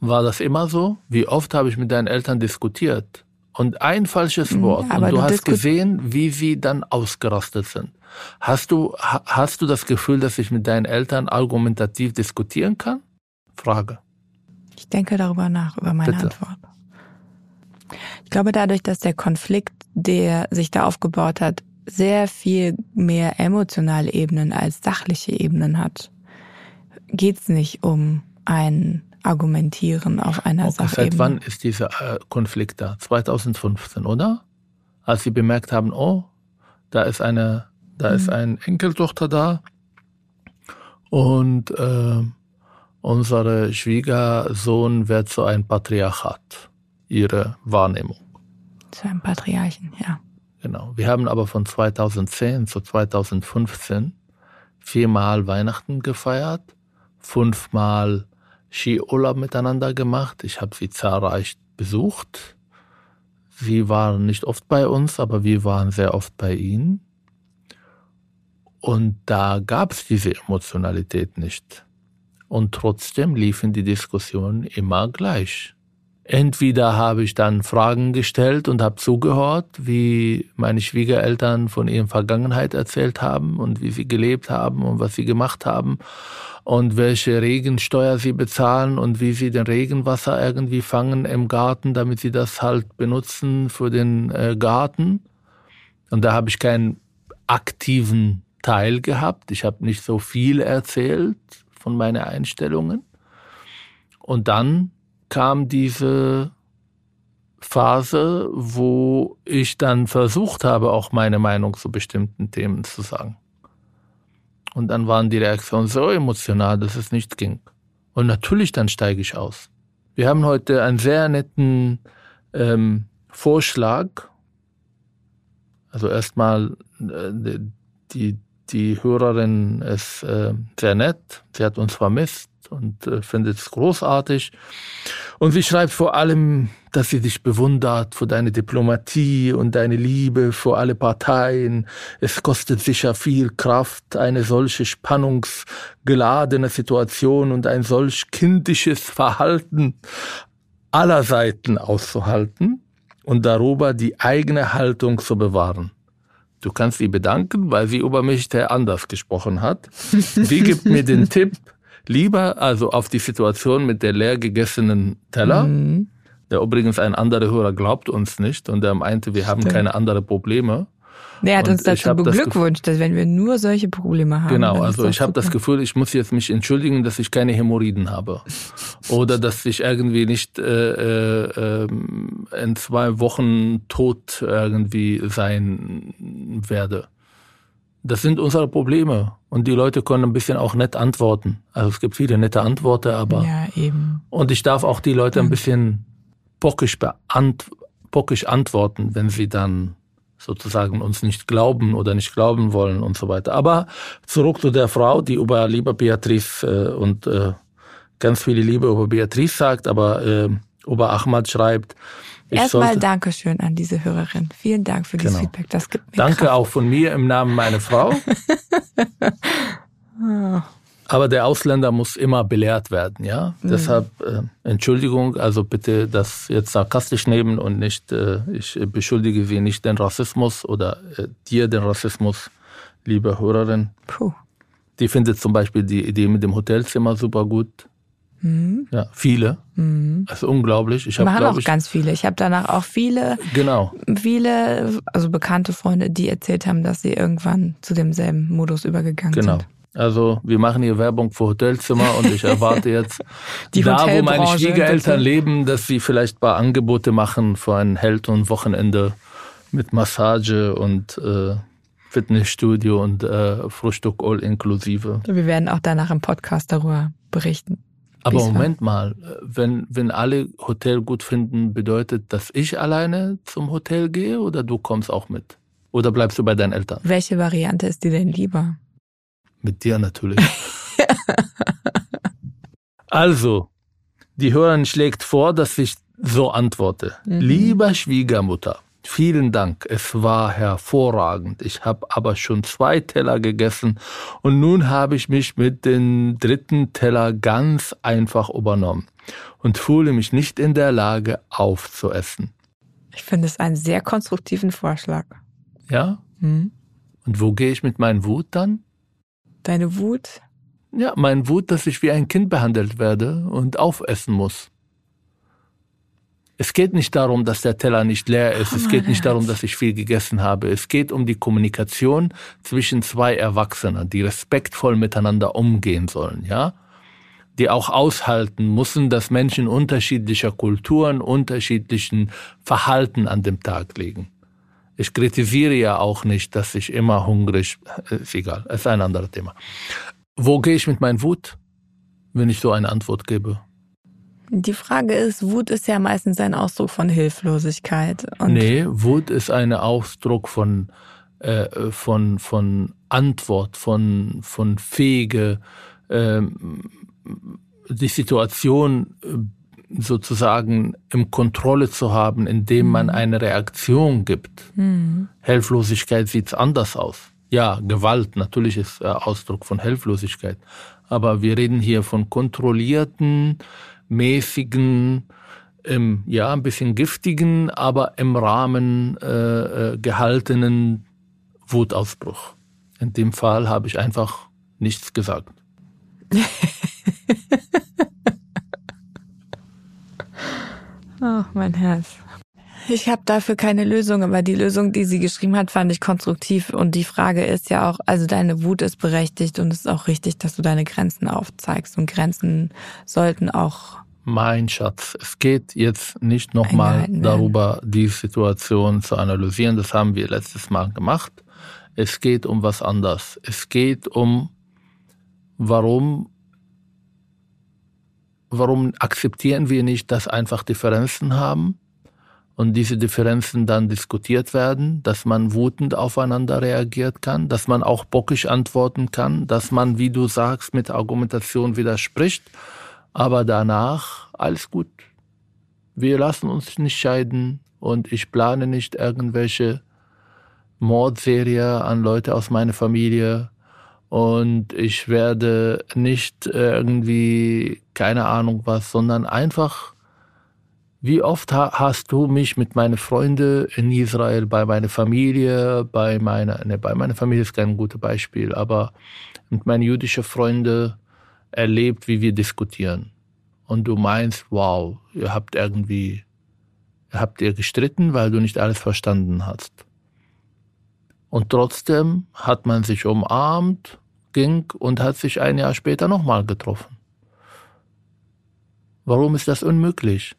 War das immer so? Wie oft habe ich mit deinen Eltern diskutiert? Und ein falsches Wort. aber und du du hast gesehen, wie sie dann ausgerastet sind. Hast du, ha- hast du das Gefühl, dass ich mit deinen Eltern argumentativ diskutieren kann? Frage. Ich denke darüber nach, über meine Bitte. Antwort. Ich glaube, dadurch, dass der Konflikt, der sich da aufgebaut hat, sehr viel mehr emotionale Ebenen als sachliche Ebenen hat, geht's nicht um ein Argumentieren auf einer Okay, seit Sachebene. wann ist dieser äh, Konflikt da? 2015, oder? Als sie bemerkt haben, oh, da ist eine, da ist eine Enkeltochter da und äh, unsere Schwiegersohn wird so ein Patriarchat, ihre Wahrnehmung. Zu einem Patriarchen, ja. Genau. Wir haben aber von 2010 zu 2015 viermal Weihnachten gefeiert, fünfmal Skiurlaub miteinander gemacht. Ich habe sie zahlreich besucht. Sie waren nicht oft bei uns, aber wir waren sehr oft bei ihnen. Und da gab es diese Emotionalität nicht. Und trotzdem liefen die Diskussionen immer gleich. Entweder habe ich dann Fragen gestellt und habe zugehört, wie meine Schwiegereltern von ihrer Vergangenheit erzählt haben und wie sie gelebt haben und was sie gemacht haben und welche Regensteuer sie bezahlen und wie sie den Regenwasser irgendwie fangen im Garten, damit sie das halt benutzen für den äh, Garten. Und da habe ich keinen aktiven Teil gehabt. Ich habe nicht so viel erzählt von meinen Einstellungen. Und dann kam diese Phase, wo ich dann versucht habe, auch meine Meinung zu bestimmten Themen zu sagen. Und dann waren die Reaktionen so emotional, dass es nicht ging. Und natürlich dann steige ich aus. Wir haben heute einen sehr netten ähm, Vorschlag. Also erstmal äh, die, die Hörerin ist äh, sehr nett. Sie hat uns vermisst und äh, findet es großartig. Und sie schreibt vor allem, dass sie dich bewundert für deine Diplomatie und deine Liebe für alle Parteien. Es kostet sicher viel Kraft, eine solche spannungsgeladene Situation und ein solch kindisches Verhalten aller Seiten auszuhalten und darüber die eigene Haltung zu bewahren. Du kannst sie bedanken, weil sie über mich sehr anders gesprochen hat. Sie gibt mir den Tipp, lieber also auf die Situation mit der leer gegessenen Teller, Mhm. der übrigens ein anderer Hörer glaubt uns nicht und der meinte, wir haben Stimmt. keine anderen Probleme. Der hat Und uns dazu das beglückwünscht, dass wenn wir nur solche Probleme haben. Genau, also ich habe das. Gefühl, ich muss jetzt mich entschuldigen, dass ich keine Hämorrhoiden habe. Oder dass ich irgendwie nicht äh, äh, ähm, in zwei Wochen tot irgendwie sein werde. Das sind unsere Probleme. Und die Leute können ein bisschen auch nett antworten. Also es gibt viele nette Antworten, aber Ja, eben. und ich darf auch die Leute ein bisschen bockisch, beant bockisch antworten, wenn sie dann sozusagen uns nicht glauben oder nicht glauben wollen und so weiter. Aber zurück zu der Frau, die über Liebe Beatrice äh, und äh, ganz viele Liebe über Beatrice sagt, aber äh, über Ahmad schreibt. Erstmal Dankeschön an diese Hörerin. Vielen Dank für dieses Genau. Feedback. Das gibt mir Danke Kraft. auch von mir im Namen meiner Frau. Aber der Ausländer muss immer belehrt werden, ja. Mhm. Deshalb äh, Entschuldigung, also bitte das jetzt sarkastisch nehmen und nicht, äh, ich beschuldige Sie nicht den Rassismus oder äh, dir den Rassismus, liebe Hörerin. Puh. Die findet zum Beispiel die Idee mit dem Hotelzimmer super gut. Mhm. Ja, viele. Mhm. Das ist unglaublich. Ich habe auch ich, ganz viele. Ich habe danach auch viele, genau. viele, also bekannte Freunde, die erzählt haben, dass sie irgendwann zu demselben Modus übergegangen genau. sind. Also wir machen hier Werbung für Hotelzimmer und ich erwarte jetzt, da wo meine Schwiegereltern leben, dass sie vielleicht ein paar Angebote machen für ein Held- und Wochenende mit Massage und äh, Fitnessstudio und äh, Frühstück all inklusive. Wir werden auch danach im Podcast darüber berichten. Aber Moment mal, wenn, wenn alle Hotel gut finden, bedeutet, dass ich alleine zum Hotel gehe oder du kommst auch mit? Oder bleibst du bei deinen Eltern? Welche Variante ist dir denn lieber? Mit dir natürlich. also, die Hörerin schlägt vor, dass ich so antworte. Mhm. Lieber Schwiegermutter, Vielen Dank, es war hervorragend. Ich habe aber schon zwei Teller gegessen und nun habe ich mich mit dem dritten Teller ganz einfach übernommen und fühle mich nicht in der Lage aufzuessen. Ich finde es einen sehr konstruktiven Vorschlag. Ja? Hm. Und wo gehe ich mit meinem Wut dann? Deine Wut? Ja, mein Wut, dass ich wie ein Kind behandelt werde und aufessen muss. Es geht nicht darum, dass der Teller nicht leer ist. Es geht nicht darum, dass ich viel gegessen habe. Es geht um die Kommunikation zwischen zwei Erwachsenen, die respektvoll miteinander umgehen sollen, ja? Die auch aushalten müssen, dass Menschen unterschiedlicher Kulturen, unterschiedlichen Verhalten an dem Tag legen. Ich kritisiere ja auch nicht, dass ich immer hungrig, ist egal, ist ein anderes Thema. Wo gehe ich mit meinem Wut, wenn ich so eine Antwort gebe? Die Frage ist, Wut ist ja meistens ein Ausdruck von Hilflosigkeit. Und nee, Wut ist ein Ausdruck von, äh, von, von Antwort, von, von fähige, äh, die Situation äh, sozusagen im Kontrolle zu haben, indem man mhm. eine Reaktion gibt. Mhm. Hilflosigkeit sieht anders aus. Ja, Gewalt natürlich ist Ausdruck von Hilflosigkeit. Aber wir reden hier von kontrollierten, mäßigen, ähm, ja, ein bisschen giftigen, aber im Rahmen äh, äh, gehaltenen Wutausbruch. In dem Fall habe ich einfach nichts gesagt. oh, mein Herz. Ich habe dafür keine Lösung, aber die Lösung, die sie geschrieben hat, fand ich konstruktiv. Und die Frage ist ja auch, also deine Wut ist berechtigt und es ist auch richtig, dass du deine Grenzen aufzeigst. Und Grenzen sollten auch mein Schatz, es geht jetzt nicht nochmal darüber, die Situation zu analysieren. Das haben wir letztes Mal gemacht. Es geht um was anderes. Es geht um, warum, warum akzeptieren wir nicht, dass einfach Differenzen haben und diese Differenzen dann diskutiert werden, dass man wutend aufeinander reagiert kann, dass man auch bockig antworten kann, dass man, wie du sagst, mit Argumentation widerspricht aber danach alles gut. Wir lassen uns nicht scheiden und ich plane nicht irgendwelche Mordserie an Leute aus meiner Familie und ich werde nicht irgendwie keine Ahnung was, sondern einfach wie oft hast du mich mit meinen Freunden in Israel, bei meiner Familie, bei meiner, ne, bei meiner Familie ist kein gutes Beispiel, aber mit meinen jüdischen Freunden erlebt, wie wir diskutieren. Und du meinst, wow, ihr habt irgendwie, habt ihr gestritten, weil du nicht alles verstanden hast. Und trotzdem hat man sich umarmt, ging und hat sich ein Jahr später nochmal getroffen. Warum ist das unmöglich?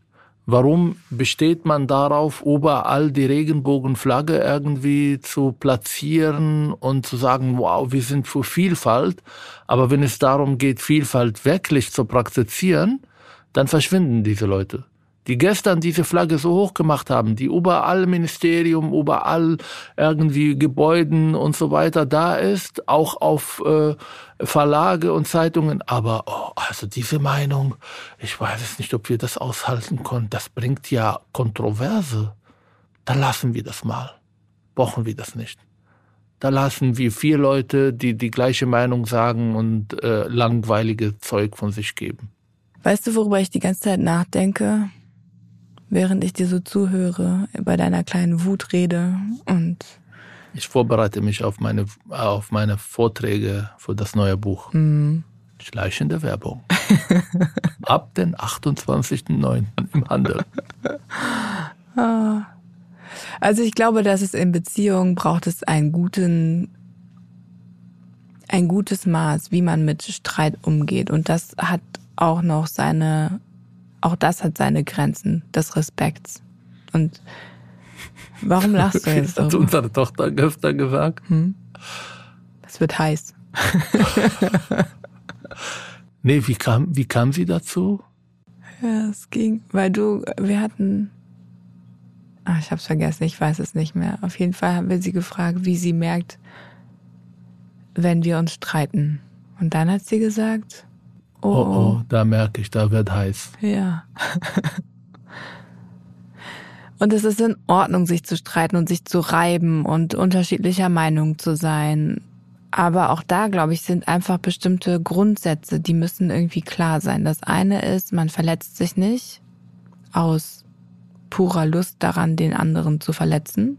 Warum besteht man darauf, überall die Regenbogenflagge irgendwie zu platzieren und zu sagen, wow, wir sind für Vielfalt, aber wenn es darum geht, Vielfalt wirklich zu praktizieren, dann verschwinden diese Leute die gestern diese Flagge so hoch gemacht haben, die überall Ministerium, überall irgendwie Gebäuden und so weiter da ist, auch auf äh, Verlage und Zeitungen. Aber oh, also diese Meinung, ich weiß es nicht, ob wir das aushalten können. Das bringt ja Kontroverse. Dann lassen wir das mal. Brauchen wir das nicht. Da lassen wir vier Leute, die die gleiche Meinung sagen und äh, langweilige Zeug von sich geben. Weißt du, worüber ich die ganze Zeit nachdenke? Während ich dir so zuhöre, bei deiner kleinen Wutrede und. Ich vorbereite mich auf meine, auf meine Vorträge für das neue Buch. Mhm. Schleichende Werbung. Ab den 28.09. im Handel. Ah. Also ich glaube, dass es in Beziehungen braucht es einen guten, ein gutes Maß, wie man mit Streit umgeht. Und das hat auch noch seine, auch das hat seine Grenzen des Respekts. Und warum lachst du jetzt? Hat unsere Tochter gestern gesagt. Hm? Es wird heiß. nee, wie kam, wie kam sie dazu? Ja, es ging, weil du, wir hatten, ach, ich hab's vergessen, ich weiß es nicht mehr. Auf jeden Fall haben wir sie gefragt, wie sie merkt, wenn wir uns streiten. Und dann hat sie gesagt, oh, oh, oh da merke ich, da wird heiß. Ja. Und es ist in Ordnung, sich zu streiten und sich zu reiben und unterschiedlicher Meinung zu sein. Aber auch da, glaube ich, sind einfach bestimmte Grundsätze, die müssen irgendwie klar sein. Das eine ist, man verletzt sich nicht aus purer Lust daran, den anderen zu verletzen.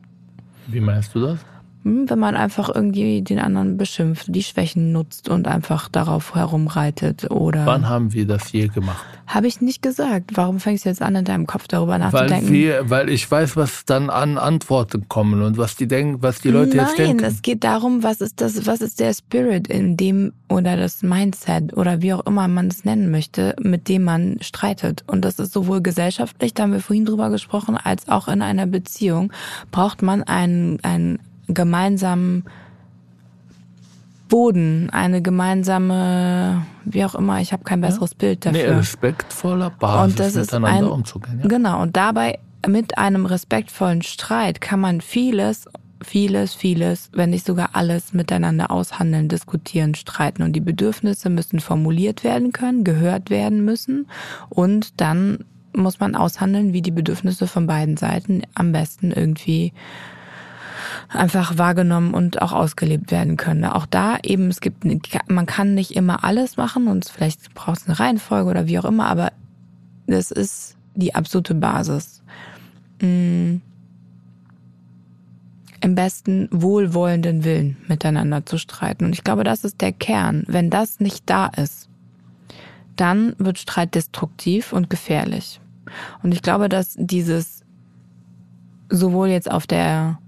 Wie meinst du das? Hm, wenn man einfach irgendwie den anderen beschimpft, die Schwächen nutzt und einfach darauf herumreitet oder. Wann haben wir das je gemacht? Habe ich nicht gesagt. Warum fängst du jetzt an, in deinem Kopf darüber nachzudenken? Weil, wir, weil ich weiß, was dann an Antworten kommen und was die denken, was die Leute Nein, jetzt denken. Nein, es geht darum, was ist das, was ist der Spirit in dem oder das Mindset oder wie auch immer man es nennen möchte, mit dem man streitet. Und das ist sowohl gesellschaftlich, da haben wir vorhin drüber gesprochen, als auch in einer Beziehung braucht man einen, einen gemeinsamen Boden, eine gemeinsame, wie auch immer, ich habe kein besseres ja? Bild dafür. Nee, respektvoller Basis und das miteinander ist ein, umzugehen. Ja? Genau, und dabei mit einem respektvollen Streit kann man vieles, vieles, vieles, wenn nicht sogar alles miteinander aushandeln, diskutieren, streiten. Und die Bedürfnisse müssen formuliert werden können, gehört werden müssen. Und dann muss man aushandeln, wie die Bedürfnisse von beiden Seiten am besten irgendwie einfach wahrgenommen und auch ausgelebt werden können. Auch da eben, es gibt, man kann nicht immer alles machen und vielleicht braucht es eine Reihenfolge oder wie auch immer, aber das ist die absolute Basis. Mm. Im besten wohlwollenden Willen miteinander zu streiten. Und ich glaube, das ist der Kern. Wenn das nicht da ist, dann wird Streit destruktiv und gefährlich. Und ich glaube, dass dieses sowohl jetzt auf der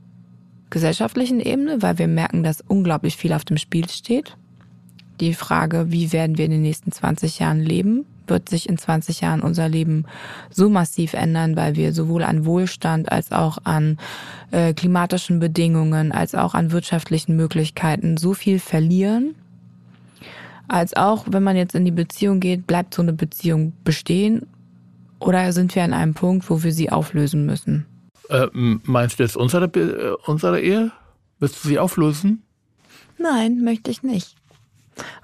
gesellschaftlichen Ebene, weil wir merken, dass unglaublich viel auf dem Spiel steht. Die Frage, wie werden wir in den nächsten 20 Jahren leben, wird sich in 20 Jahren unser Leben so massiv ändern, weil wir sowohl an Wohlstand als auch an äh, klimatischen Bedingungen, als auch an wirtschaftlichen Möglichkeiten so viel verlieren. Als auch, wenn man jetzt in die Beziehung geht, bleibt so eine Beziehung bestehen oder sind wir an einem Punkt, wo wir sie auflösen müssen? Äh, meinst du jetzt unsere, äh, unsere Ehe? Willst du sie auflösen? Nein, möchte ich nicht.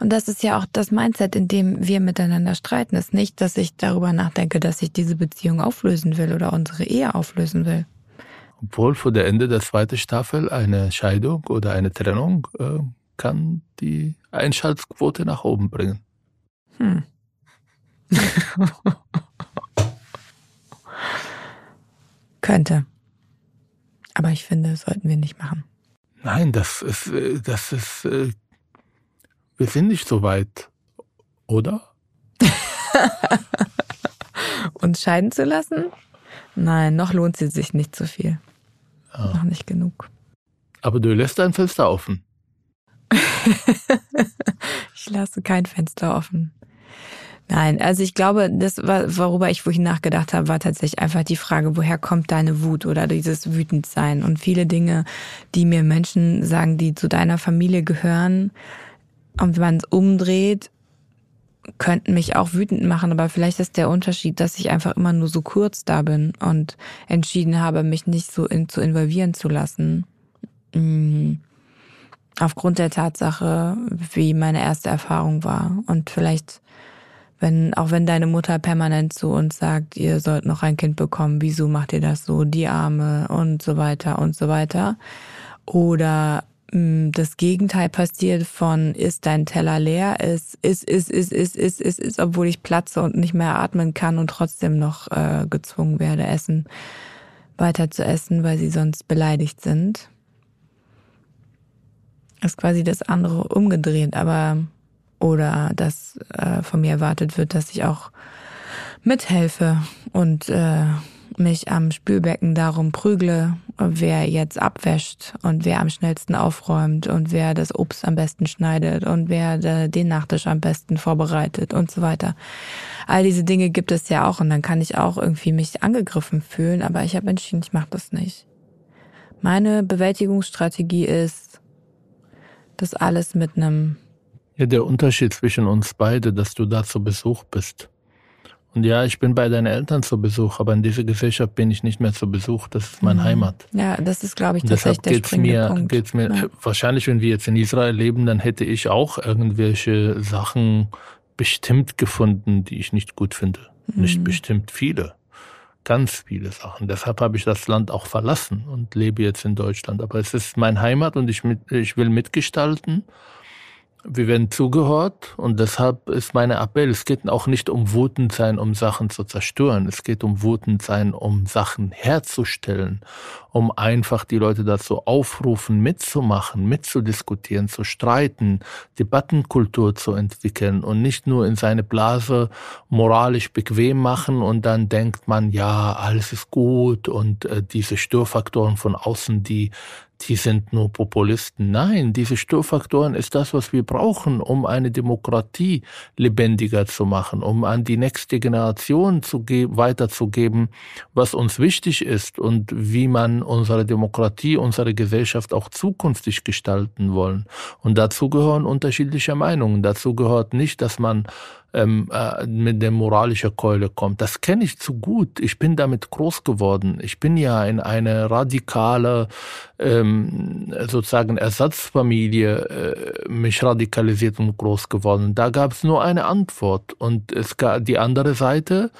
Und das ist ja auch das Mindset, in dem wir miteinander streiten. Es ist nicht, dass ich darüber nachdenke, dass ich diese Beziehung auflösen will oder unsere Ehe auflösen will. Obwohl vor der Ende der zweiten Staffel eine Scheidung oder eine Trennung äh, kann die Einschaltquote nach oben bringen. Hm. Könnte. Aber ich finde, das sollten wir nicht machen. Nein, das ist, das ist, wir sind nicht so weit, oder? Uns scheiden zu lassen? Nein, noch lohnt sie sich nicht so viel. Ja. Noch nicht genug. Aber du lässt dein Fenster offen. ich lasse kein Fenster offen. Nein, also ich glaube, das, worüber ich vorhin nachgedacht habe, war tatsächlich einfach die Frage, woher kommt deine Wut oder dieses Wütendsein? Und viele Dinge, die mir Menschen sagen, die zu deiner Familie gehören, und wenn man es umdreht, könnten mich auch wütend machen, aber vielleicht ist der Unterschied, dass ich einfach immer nur so kurz da bin und entschieden habe, mich nicht so in, zu involvieren zu lassen. Mhm. Aufgrund der Tatsache, wie meine erste Erfahrung war. Und vielleicht wenn, auch wenn deine Mutter permanent zu uns sagt, ihr sollt noch ein Kind bekommen, wieso macht ihr das so, die Arme und so weiter und so weiter. Oder mh, das Gegenteil passiert von ist dein Teller leer, ist, ist, ist, ist, ist, ist, ist, ist, obwohl ich platze und nicht mehr atmen kann und trotzdem noch äh, gezwungen werde, Essen weiter zu essen, weil sie sonst beleidigt sind. Ist quasi das andere umgedreht, aber oder dass äh, von mir erwartet wird, dass ich auch mithelfe und äh, mich am Spülbecken darum prügle, wer jetzt abwäscht und wer am schnellsten aufräumt und wer das Obst am besten schneidet und wer den Nachtisch am besten vorbereitet und so weiter. All diese Dinge gibt es ja auch und dann kann ich auch irgendwie mich angegriffen fühlen, aber ich habe entschieden, ich mache das nicht. Meine Bewältigungsstrategie ist, das alles mit einem ja, der Unterschied zwischen uns beide, dass du da zu Besuch bist und ja, ich bin bei deinen Eltern zu Besuch, aber in dieser Gesellschaft bin ich nicht mehr zu Besuch. Das ist meine mhm. Heimat. Ja, das ist, glaube ich, tatsächlich der geht's mir, Punkt. Geht's mir, ja. Wahrscheinlich, wenn wir jetzt in Israel leben, dann hätte ich auch irgendwelche Sachen bestimmt gefunden, die ich nicht gut finde. Mhm. Nicht bestimmt viele. Ganz viele Sachen. Deshalb habe ich das Land auch verlassen und lebe jetzt in Deutschland. Aber es ist meine Heimat und ich, mit, ich will mitgestalten. Wir werden zugehört und deshalb ist meine Appell, es geht auch nicht um wütend sein, um Sachen zu zerstören. Es geht um wütend sein, um Sachen herzustellen, um einfach die Leute dazu aufrufen, mitzumachen, mitzudiskutieren, zu streiten, Debattenkultur zu entwickeln und nicht nur in seine Blase moralisch bequem machen und dann denkt man, ja, alles ist gut und äh, diese Störfaktoren von außen, die die sind nur Populisten. Nein, diese Störfaktoren ist das, was wir brauchen, um eine Demokratie lebendiger zu machen, um an die nächste Generation zu weiterzugeben, was uns wichtig ist und wie man unsere Demokratie, unsere Gesellschaft auch zukünftig gestalten wollen. Und dazu gehören unterschiedliche Meinungen. Dazu gehört nicht, dass man ähm, äh, mit der moralischen Keule kommt. Das kenne ich zu gut. Ich bin damit groß geworden. Ich bin ja in eine radikale ähm, sozusagen Ersatzfamilie äh, mich radikalisiert und groß geworden. Da gab es nur eine Antwort und es gab die andere Seite.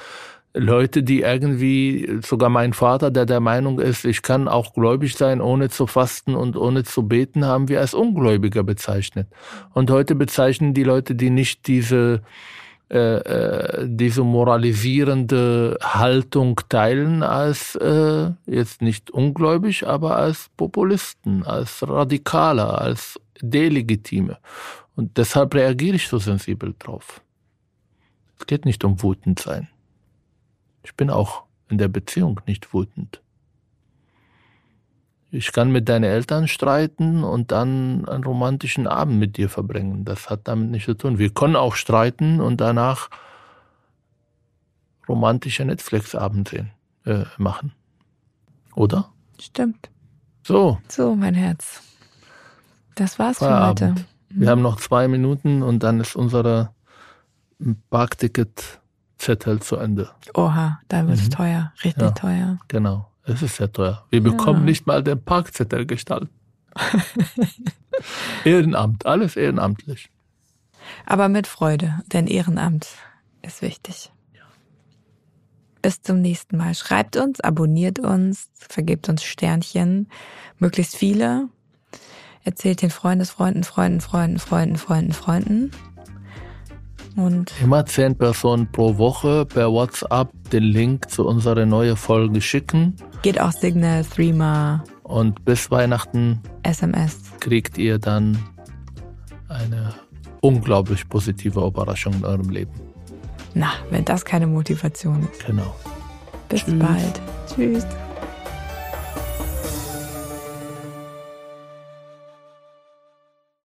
Leute, die irgendwie, sogar mein Vater, der der Meinung ist, ich kann auch gläubig sein, ohne zu fasten und ohne zu beten, haben wir als Ungläubiger bezeichnet. Und heute bezeichnen die Leute, die nicht diese äh, äh, diese moralisierende Haltung teilen als äh, jetzt nicht ungläubig, aber als Populisten, als Radikaler, als Delegitime. Und deshalb reagiere ich so sensibel drauf. Es geht nicht um wütend sein. Ich bin auch in der Beziehung nicht wütend. Ich kann mit deinen Eltern streiten und dann einen romantischen Abend mit dir verbringen. Das hat damit nichts zu tun. Wir können auch streiten und danach romantische Netflix-Abend sehen, äh, machen. Oder? Stimmt. So. So, mein Herz. Das war's Feierabend. für heute. Wir haben noch zwei Minuten und dann ist unser Parkticket-Zettel zu Ende. Oha, da wird es mhm. teuer, richtig ja, teuer. Genau. Es ist sehr teuer. Wir bekommen ja. nicht mal den Parkzettel gestaltet. Ehrenamt, alles ehrenamtlich. Aber mit Freude, denn Ehrenamt ist wichtig. Ja. Bis zum nächsten Mal. Schreibt uns, abonniert uns, vergebt uns Sternchen, möglichst viele. Erzählt den Freundesfreunden, Freunden, Freunden, Freunden, Freunden, Freunden. Und immer zehn Personen pro Woche per WhatsApp den Link zu unserer neuen Folge schicken. Geht auch Signal, Threema. Und bis Weihnachten SMS. kriegt ihr dann eine unglaublich positive Überraschung in eurem Leben. Na, wenn das keine Motivation ist. Genau. Bis Tschüss. bald. Tschüss.